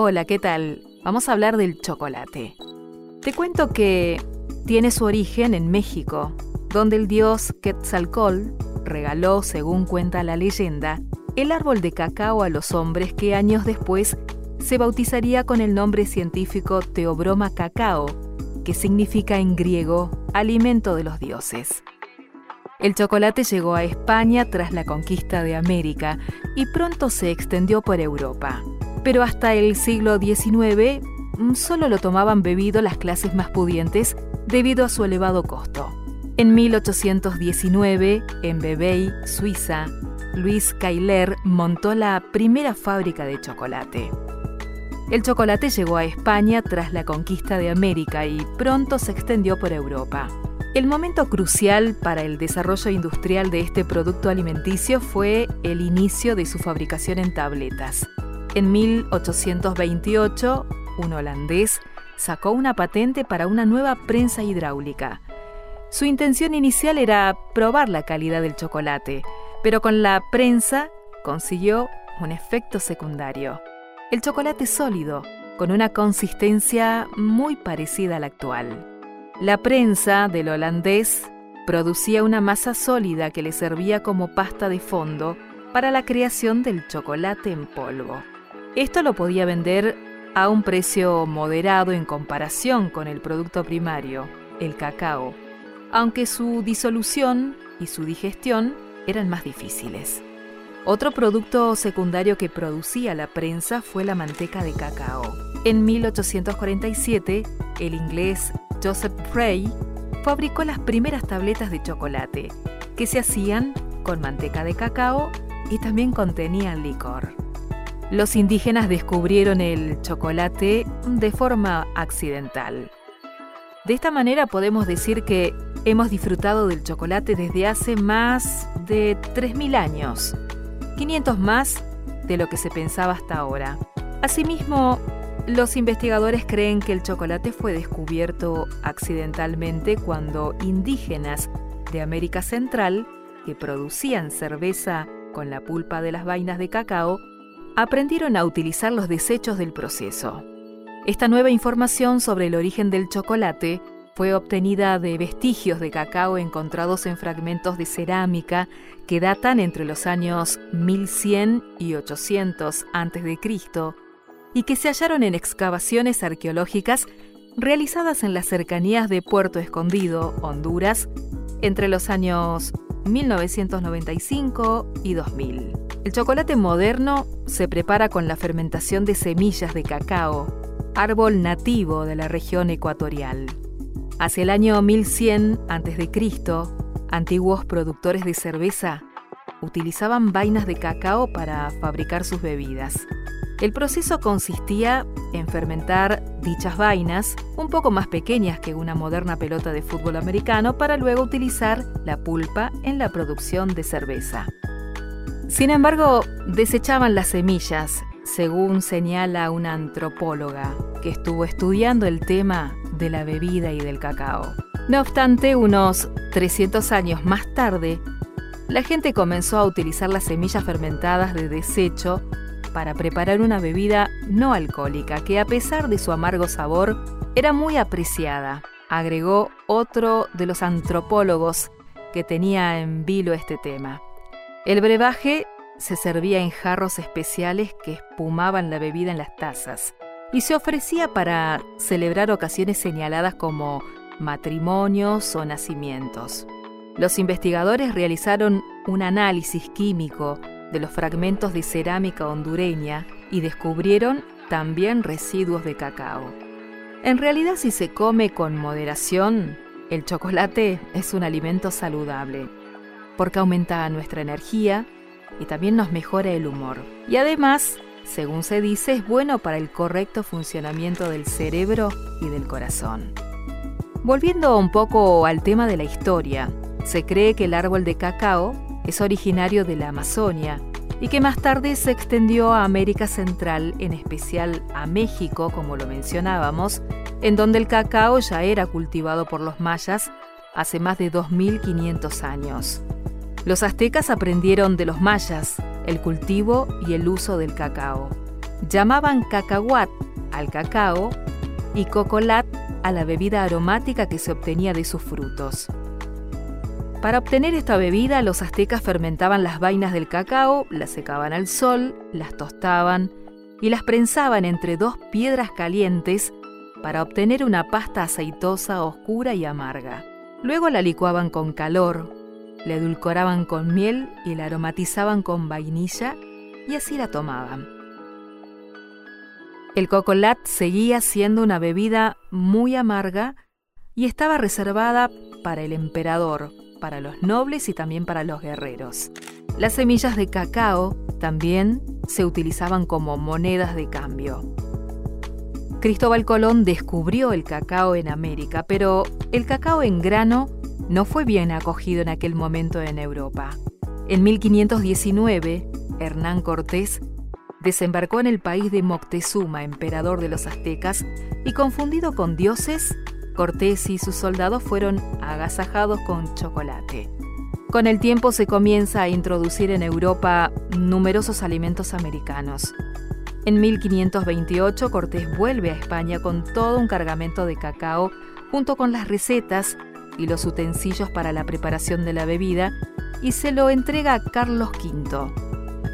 Hola, ¿qué tal? Vamos a hablar del chocolate. Te cuento que tiene su origen en México, donde el dios Quetzalcoatl regaló, según cuenta la leyenda, el árbol de cacao a los hombres que años después se bautizaría con el nombre científico Teobroma cacao, que significa en griego alimento de los dioses. El chocolate llegó a España tras la conquista de América y pronto se extendió por Europa. Pero hasta el siglo XIX mm, solo lo tomaban bebido las clases más pudientes debido a su elevado costo. En 1819, en Vevey, Suiza, Luis Cailer montó la primera fábrica de chocolate. El chocolate llegó a España tras la conquista de América y pronto se extendió por Europa. El momento crucial para el desarrollo industrial de este producto alimenticio fue el inicio de su fabricación en tabletas. En 1828, un holandés sacó una patente para una nueva prensa hidráulica. Su intención inicial era probar la calidad del chocolate, pero con la prensa consiguió un efecto secundario. El chocolate sólido, con una consistencia muy parecida a la actual. La prensa del holandés producía una masa sólida que le servía como pasta de fondo para la creación del chocolate en polvo. Esto lo podía vender a un precio moderado en comparación con el producto primario, el cacao, aunque su disolución y su digestión eran más difíciles. Otro producto secundario que producía la prensa fue la manteca de cacao. En 1847, el inglés Joseph Frey fabricó las primeras tabletas de chocolate, que se hacían con manteca de cacao y también contenían licor. Los indígenas descubrieron el chocolate de forma accidental. De esta manera podemos decir que hemos disfrutado del chocolate desde hace más de 3.000 años, 500 más de lo que se pensaba hasta ahora. Asimismo, los investigadores creen que el chocolate fue descubierto accidentalmente cuando indígenas de América Central, que producían cerveza con la pulpa de las vainas de cacao, aprendieron a utilizar los desechos del proceso. Esta nueva información sobre el origen del chocolate fue obtenida de vestigios de cacao encontrados en fragmentos de cerámica que datan entre los años 1100 y 800 a.C. y que se hallaron en excavaciones arqueológicas realizadas en las cercanías de Puerto Escondido, Honduras, entre los años 1995 y 2000. El chocolate moderno se prepara con la fermentación de semillas de cacao, árbol nativo de la región ecuatorial. Hacia el año 1100 a.C., antiguos productores de cerveza utilizaban vainas de cacao para fabricar sus bebidas. El proceso consistía en fermentar dichas vainas, un poco más pequeñas que una moderna pelota de fútbol americano, para luego utilizar la pulpa en la producción de cerveza. Sin embargo, desechaban las semillas, según señala una antropóloga que estuvo estudiando el tema de la bebida y del cacao. No obstante, unos 300 años más tarde, la gente comenzó a utilizar las semillas fermentadas de desecho para preparar una bebida no alcohólica que a pesar de su amargo sabor era muy apreciada, agregó otro de los antropólogos que tenía en vilo este tema. El brebaje se servía en jarros especiales que espumaban la bebida en las tazas y se ofrecía para celebrar ocasiones señaladas como matrimonios o nacimientos. Los investigadores realizaron un análisis químico de los fragmentos de cerámica hondureña y descubrieron también residuos de cacao. En realidad si se come con moderación, el chocolate es un alimento saludable, porque aumenta nuestra energía y también nos mejora el humor. Y además según se dice, es bueno para el correcto funcionamiento del cerebro y del corazón. Volviendo un poco al tema de la historia, se cree que el árbol de cacao es originario de la Amazonia y que más tarde se extendió a América Central, en especial a México, como lo mencionábamos, en donde el cacao ya era cultivado por los mayas hace más de 2500 años. Los aztecas aprendieron de los mayas el cultivo y el uso del cacao. llamaban cacahuat al cacao y cocolat a la bebida aromática que se obtenía de sus frutos. Para obtener esta bebida, los aztecas fermentaban las vainas del cacao, las secaban al sol, las tostaban y las prensaban entre dos piedras calientes para obtener una pasta aceitosa, oscura y amarga. Luego la licuaban con calor, la edulcoraban con miel y la aromatizaban con vainilla y así la tomaban. El cocolat seguía siendo una bebida muy amarga y estaba reservada para el emperador, para los nobles y también para los guerreros. Las semillas de cacao también se utilizaban como monedas de cambio. Cristóbal Colón descubrió el cacao en América, pero el cacao en grano no fue bien acogido en aquel momento en Europa. En 1519, Hernán Cortés desembarcó en el país de Moctezuma, emperador de los aztecas, y confundido con dioses, Cortés y sus soldados fueron agasajados con chocolate. Con el tiempo se comienza a introducir en Europa numerosos alimentos americanos. En 1528 Cortés vuelve a España con todo un cargamento de cacao junto con las recetas y los utensilios para la preparación de la bebida y se lo entrega a Carlos V.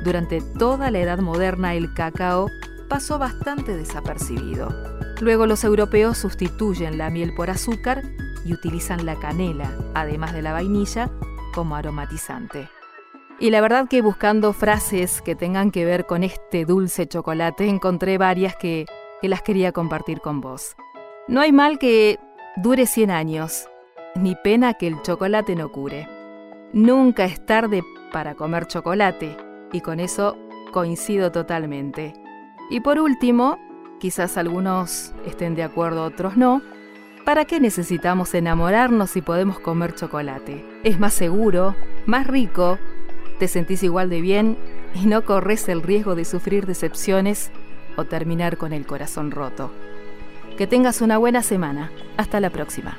Durante toda la Edad Moderna el cacao pasó bastante desapercibido. Luego los europeos sustituyen la miel por azúcar y utilizan la canela, además de la vainilla, como aromatizante. Y la verdad que buscando frases que tengan que ver con este dulce chocolate encontré varias que, que las quería compartir con vos. No hay mal que dure 100 años, ni pena que el chocolate no cure. Nunca es tarde para comer chocolate, y con eso coincido totalmente. Y por último, quizás algunos estén de acuerdo, otros no, ¿para qué necesitamos enamorarnos si podemos comer chocolate? Es más seguro, más rico, te sentís igual de bien y no corres el riesgo de sufrir decepciones o terminar con el corazón roto. Que tengas una buena semana. Hasta la próxima.